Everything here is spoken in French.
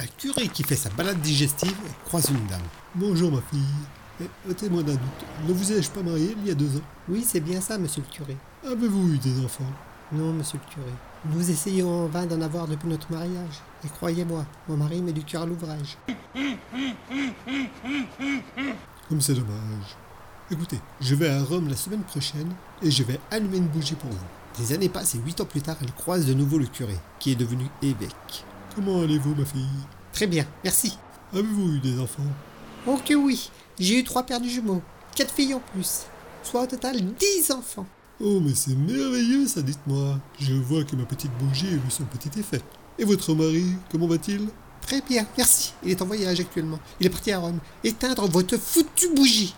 Un curé qui fait sa balade digestive croise une dame. Bonjour ma fille. Eh, Ôtez-moi d'un doute. Ne vous ai-je pas marié il y a deux ans? Oui, c'est bien ça, monsieur le curé. Avez-vous eu des enfants? Non, monsieur le curé. Nous essayons en vain d'en avoir depuis notre mariage. Et croyez-moi, mon mari met du cœur à l'ouvrage. Comme c'est dommage. Écoutez, je vais à Rome la semaine prochaine et je vais allumer une bougie pour vous. Des années passent et huit ans plus tard, elle croise de nouveau le curé, qui est devenu évêque. Comment allez-vous, ma fille? Très bien, merci. Avez-vous eu des enfants? Oh que oui, j'ai eu trois paires de jumeaux, quatre filles en plus, soit au total dix enfants. Oh, mais c'est merveilleux, ça, dites-moi. Je vois que ma petite bougie a eu son petit effet. Et votre mari, comment va-t-il? Très bien, merci. Il est en voyage actuellement. Il est parti à Rome. Éteindre votre foutue bougie.